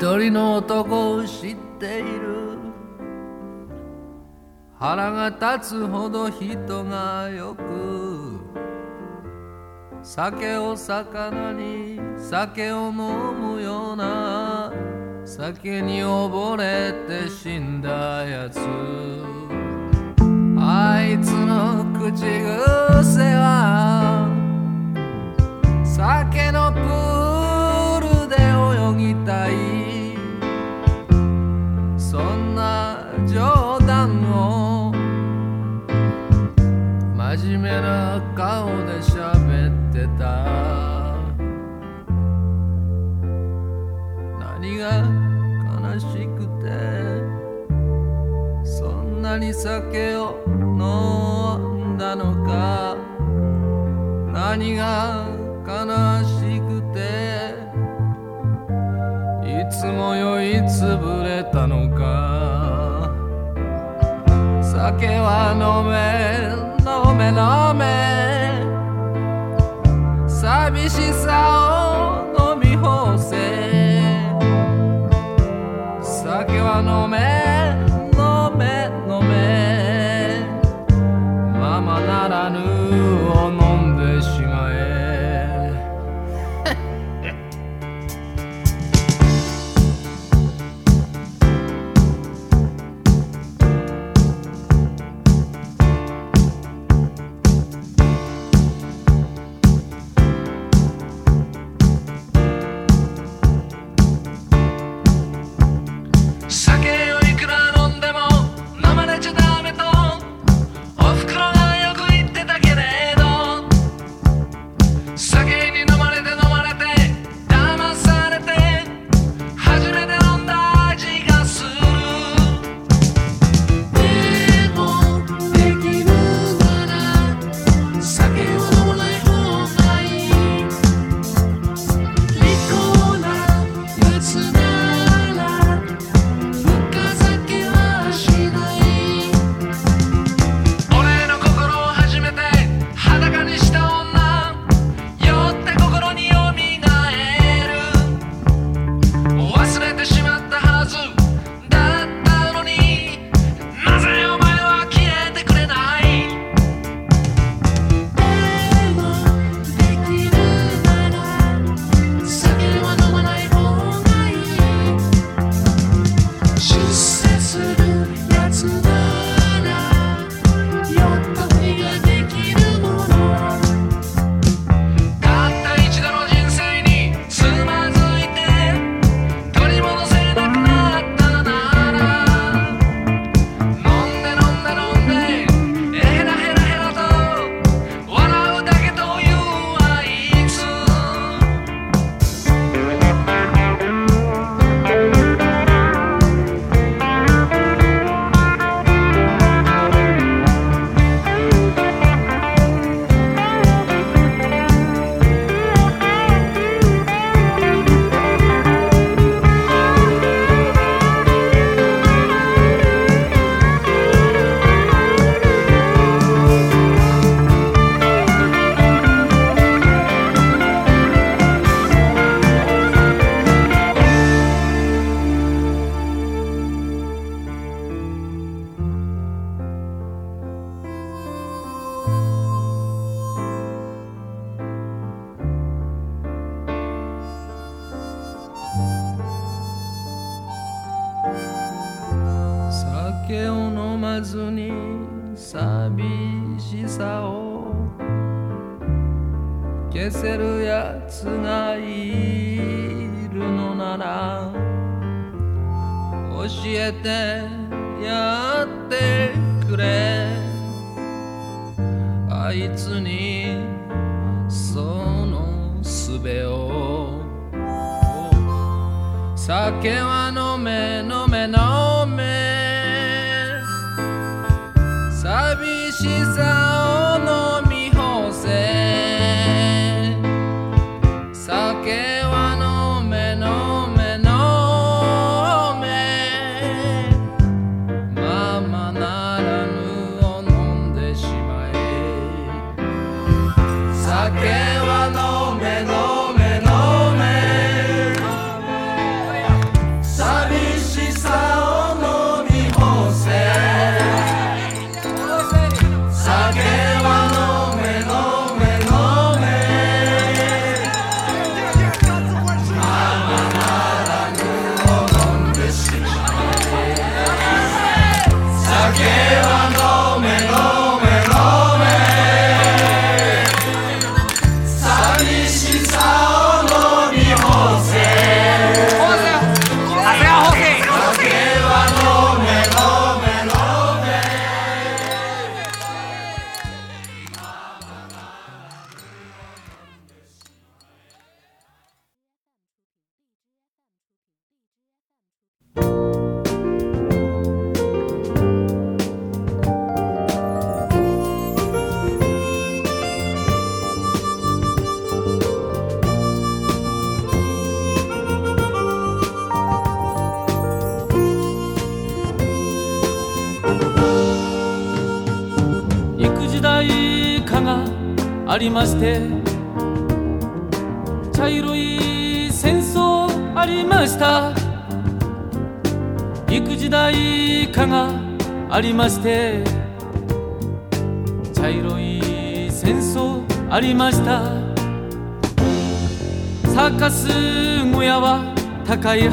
一人の男を知っている。腹が立つほど人がよく。酒を魚に酒を飲むような酒に溺れて死んだやつ。あいつの口癖は酒のプー顔で喋ってた。何が悲しくてそんなに酒を飲んだのか。何が悲しくていつも酔いつぶれたのか。酒は飲め飲め飲め。寂しさを飲み干せ。酒は飲め。教えてやってくれ。あいつにそのすべを。酒は飲め飲め飲め。寂しさ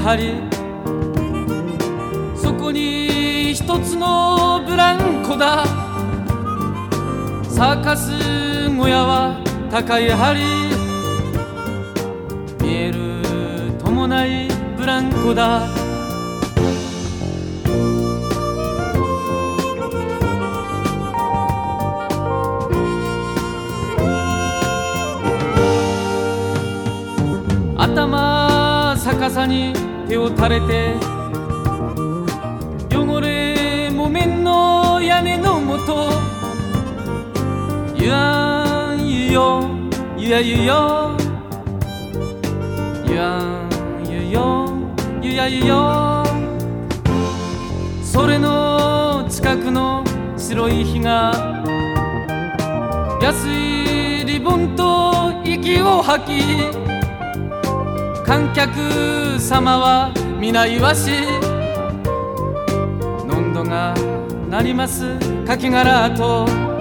高い梁そこに一つのブランコだ。サーカス小屋は高い梁見えるともないブランコだ。頭逆さに手を垂れて汚れ木綿の屋根のもとゆやんゆよゆやゆよゆやんゆよゆやゆよ。それの近くの白い日が安いリボンと息を吐き観客様は皆いわし。のんどがなります。かき殻と。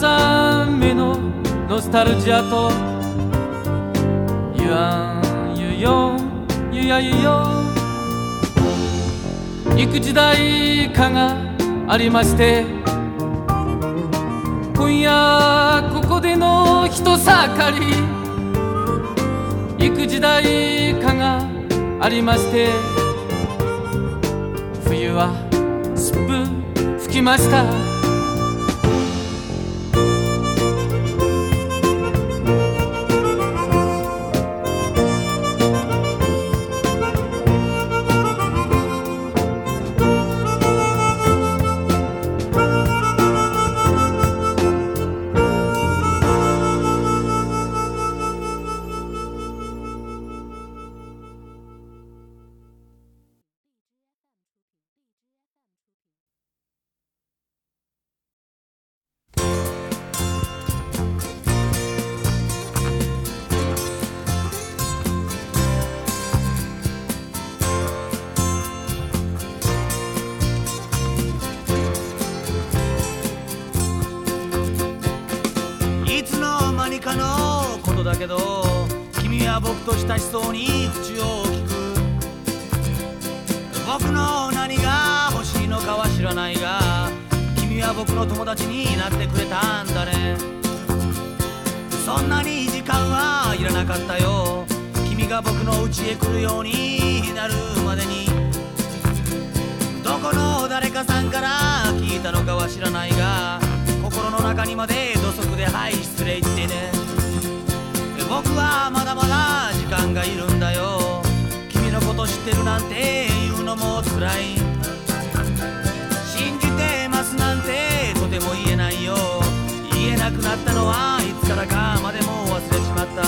落下山目のノスタルジアとゆあんゆよゆやゆよ。幾時代かがありまして今夜ここでの人盛り。幾時代かがありまして冬はすっぷ吹きました。けど君は僕と親しそうに口を聞く。僕の何が欲しいのかは知らないが君は僕の友達になってくれたんだね。そんなに時間はいらなかったよ。君が僕の家へ来るようになるまでに。どこの誰かさんから聞いたのかは知らないが心の中にまで土足ではい失礼ってね。僕はまだまだ時間がいるんだよ。君のこと知ってるなんて言うのも辛い。信じてますなんてとても言えないよ。言えなくなったのはいつからかまでも忘れちまった。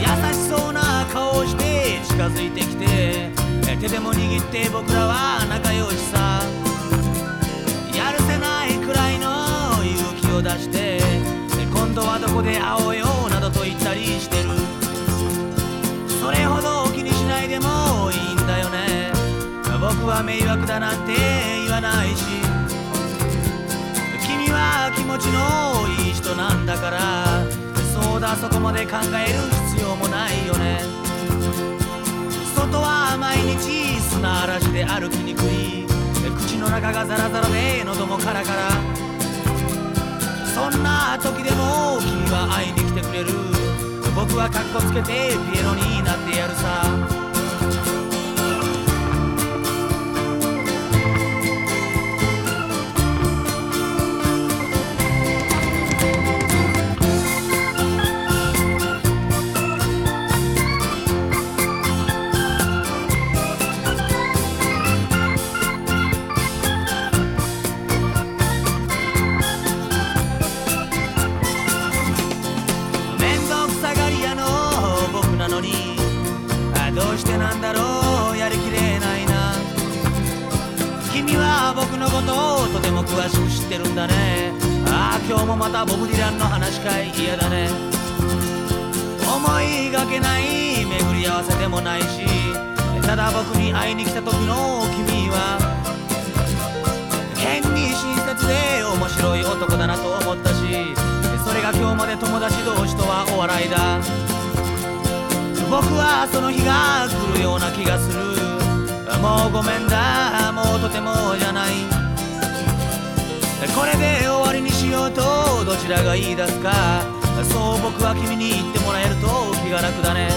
優しそうな顔をして近づいてきてえ手でも握って僕らは仲良しさ。やるせないくらいの勇気を出して今度はどこで会おうよなどと言ったりしてるそれほど気にしないでもいいんだよね僕は迷惑だなんて言わないし君は気持ちのいい人なんだからそうだそこまで考える必要もないよね外は毎日砂嵐で歩きにくい。口の中がザラザラで喉もカラカラ。そんな時でも君は会いに来てくれる。僕はカッコつけてピエロになってやるさ。詳しく知ってるんだね。ああ今日もまたボブ・ディランの話かい嫌だね。思いがけない巡り合わせでもないしただ僕に会いに来た時の君は変に親切で面白い男だなと思ったしそれが今日まで友達同士とはお笑いだ。僕はその日が来るような気がする。もうごめんだもうとてもじゃない。これで終わりにしようとどちらが言い出すか。そう僕は君に言ってもらえると気が楽だね。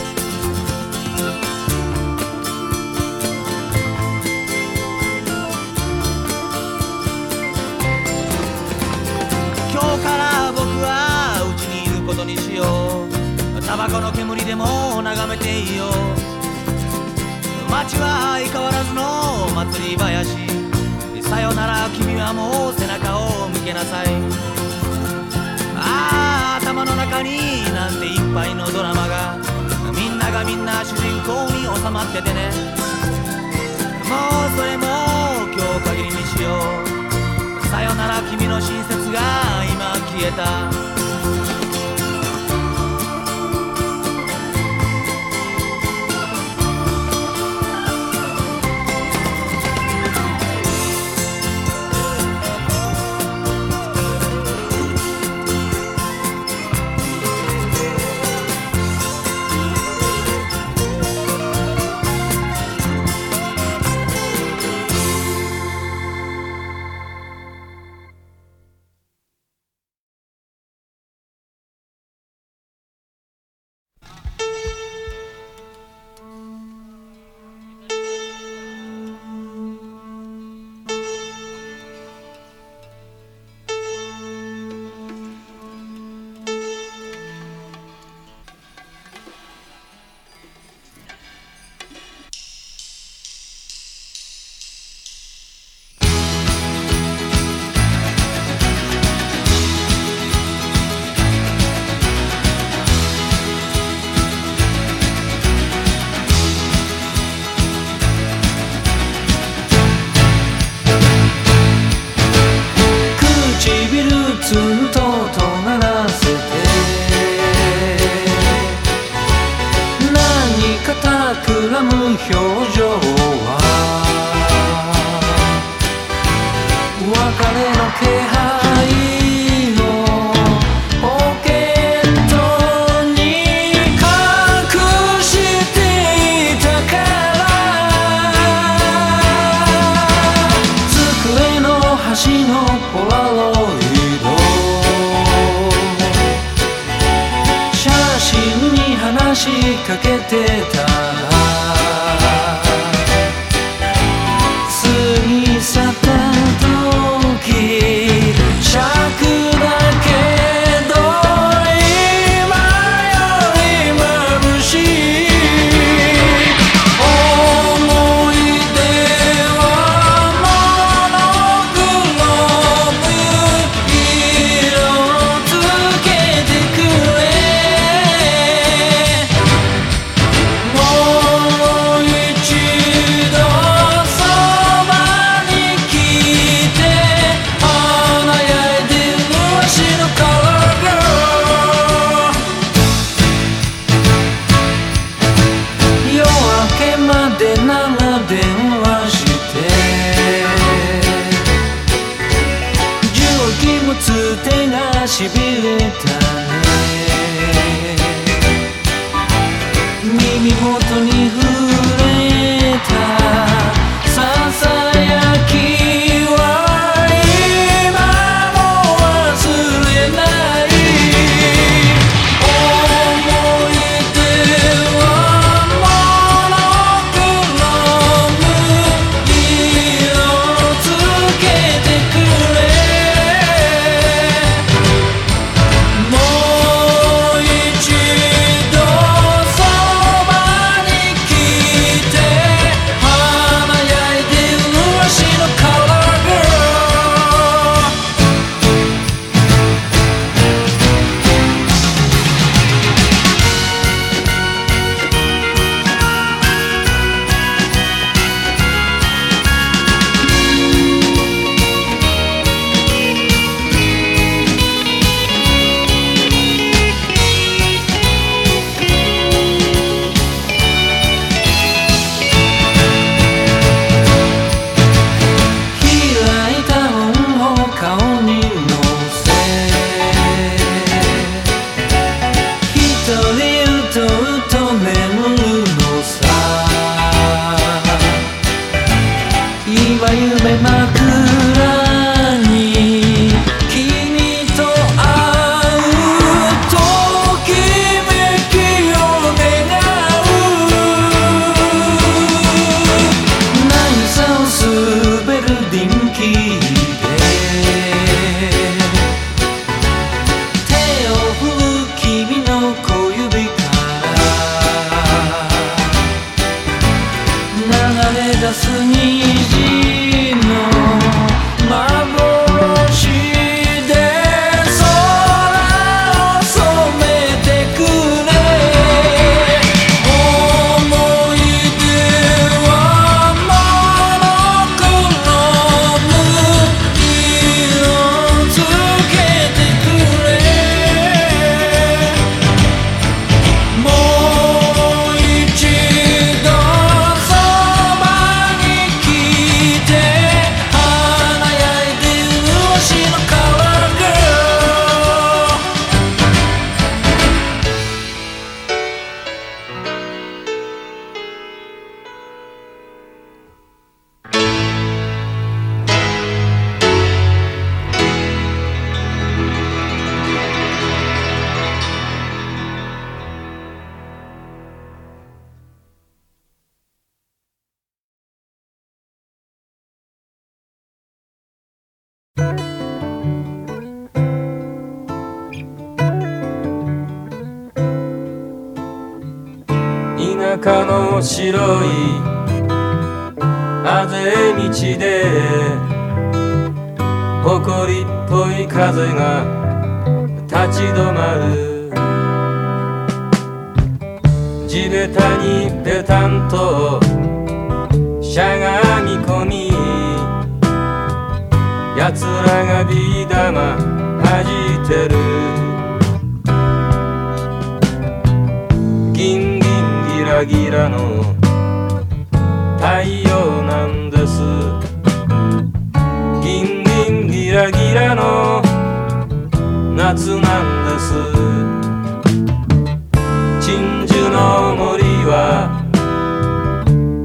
今日から僕は家にいることにしよう。タバコの煙でも眺めていいよ街は相変わらずの祭り林。さよなら君はもう背中を向けなさい。ああ頭の中になんていっぱいのドラマが。みんながみんな主人公に収まっててね。もうそれも今日限りにしよう。さよなら君の親切が今消えた。白いあぜ道で埃っぽい風が立ち止まる。地べたにペタンとしゃがみ込み奴らがビー玉弾いてる。ラギラの太陽なんです。ギンギンギラギラの。夏なんです。鎮守の森は。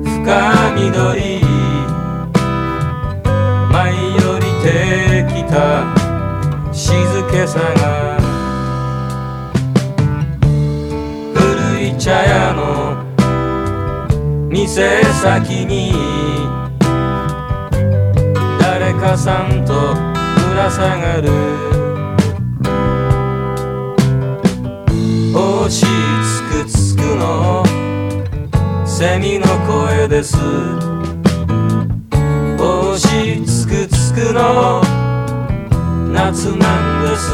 深緑。舞い降りてきた。静けさが。古い茶屋店先に誰かさんとぶら下がる。星つくつくの。セミの声です。星つくつくの。夏なんです。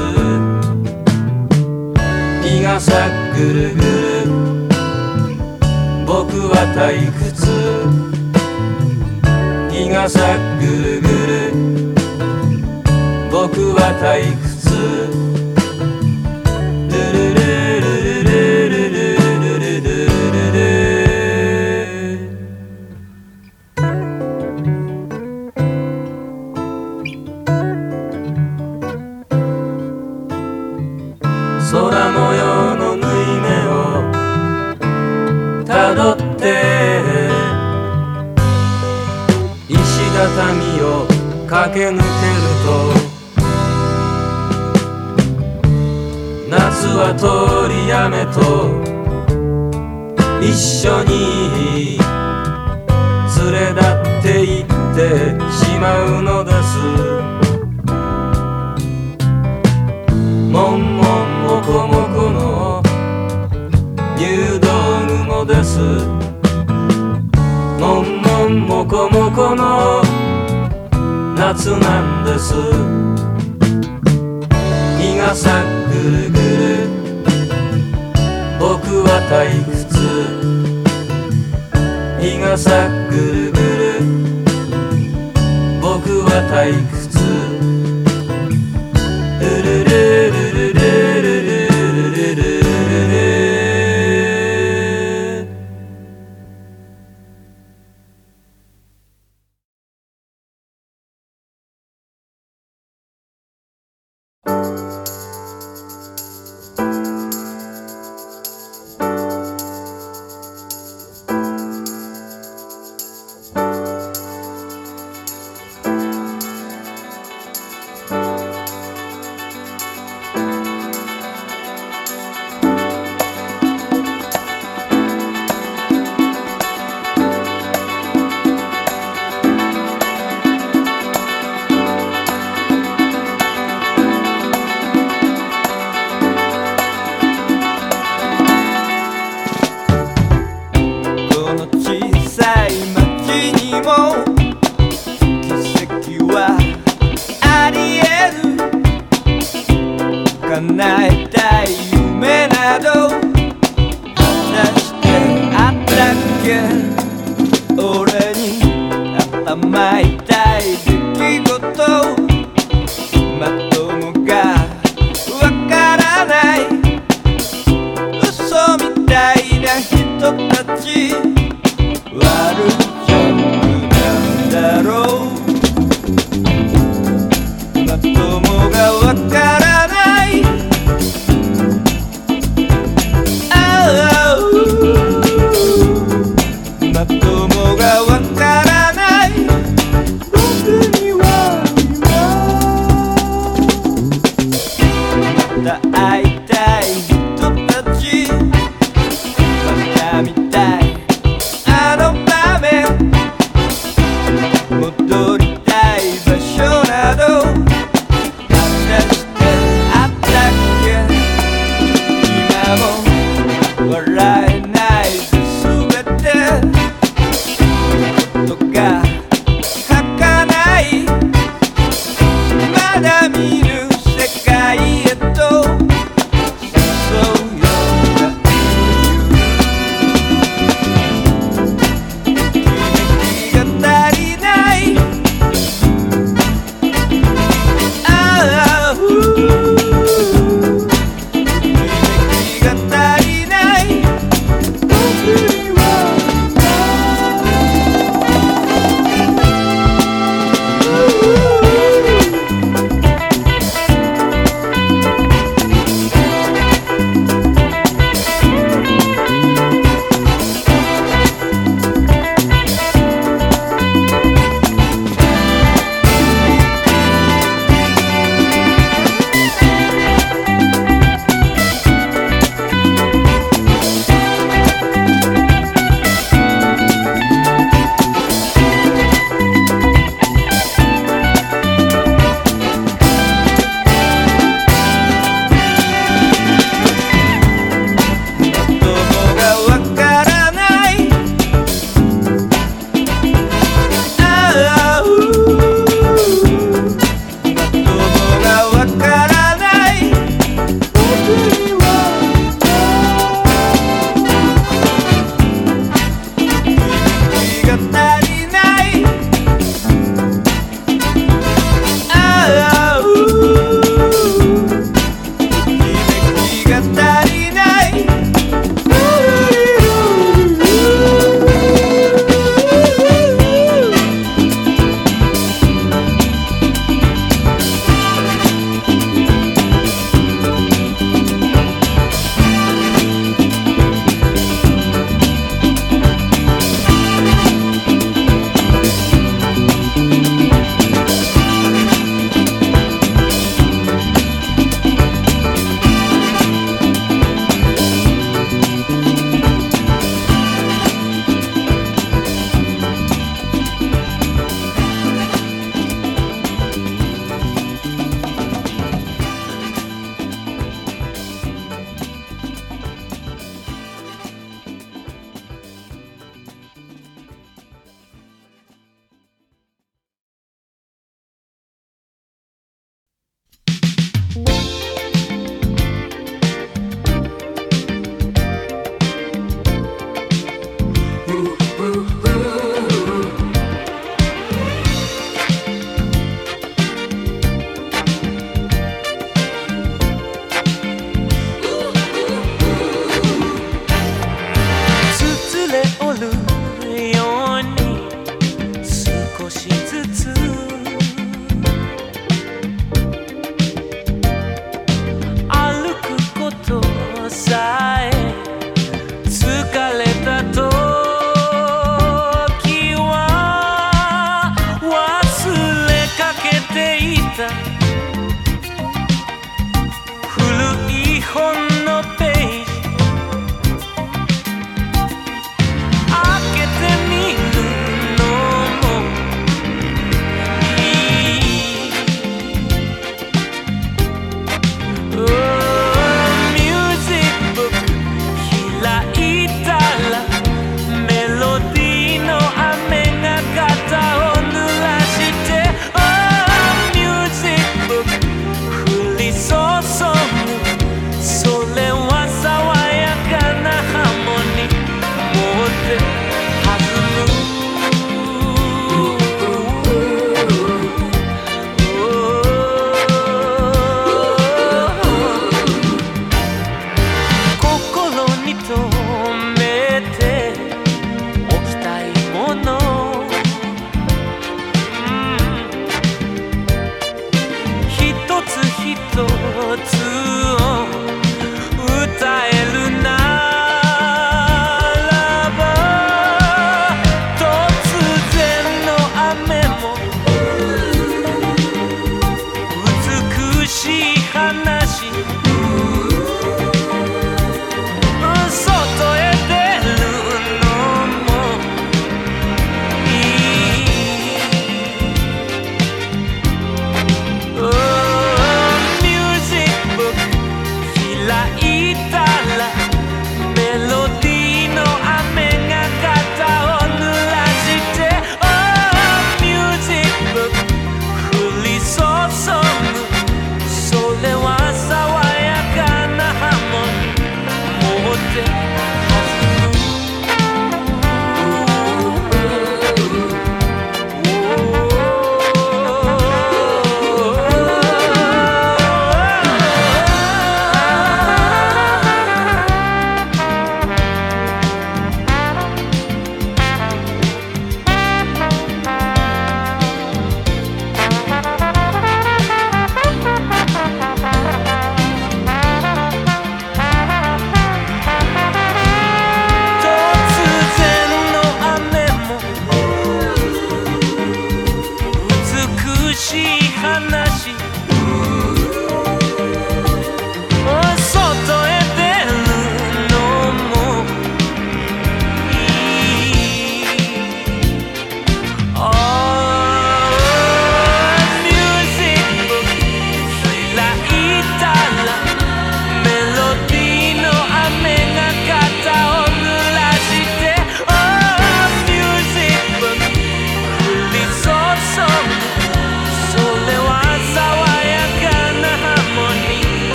日がさぐるぐる。僕は退屈。日がさぐるぐる。僕は退屈。 함께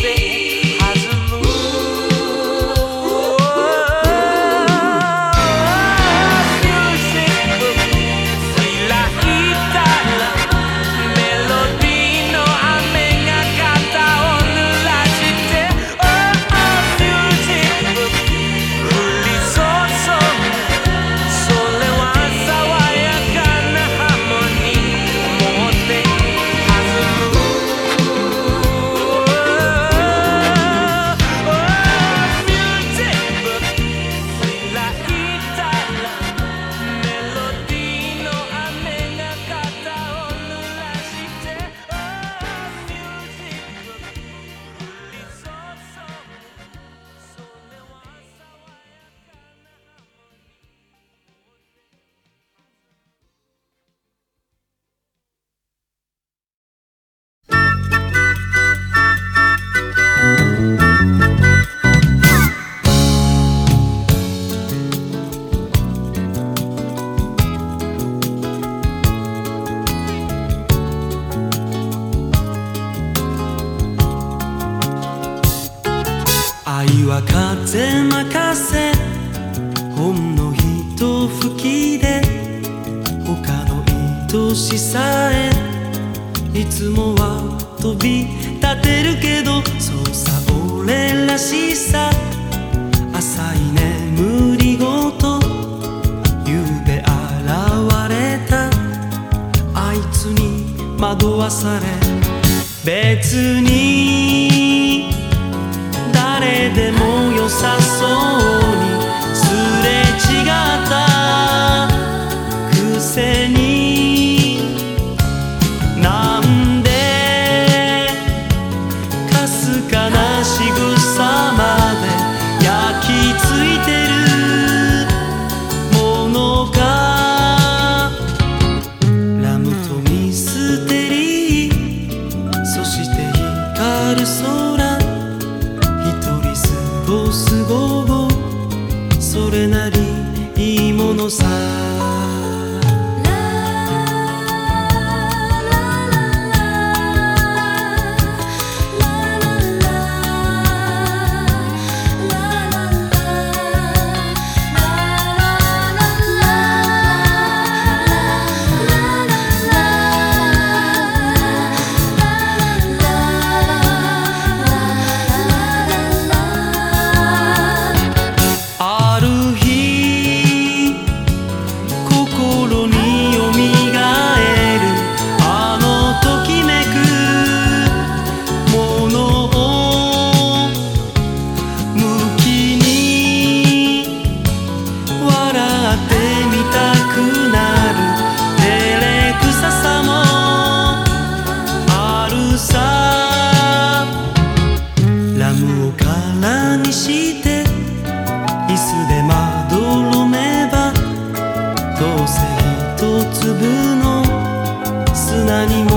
say は風任せ。ほんのひと吹きで他の愛しさえ。いつもは飛び立てるけどそうさ俺らしさ。浅い眠りごとゆうべ現れた。あいつに惑わされ別に。でも良さそう人過ごそれなりいいものさ。一粒の。砂にも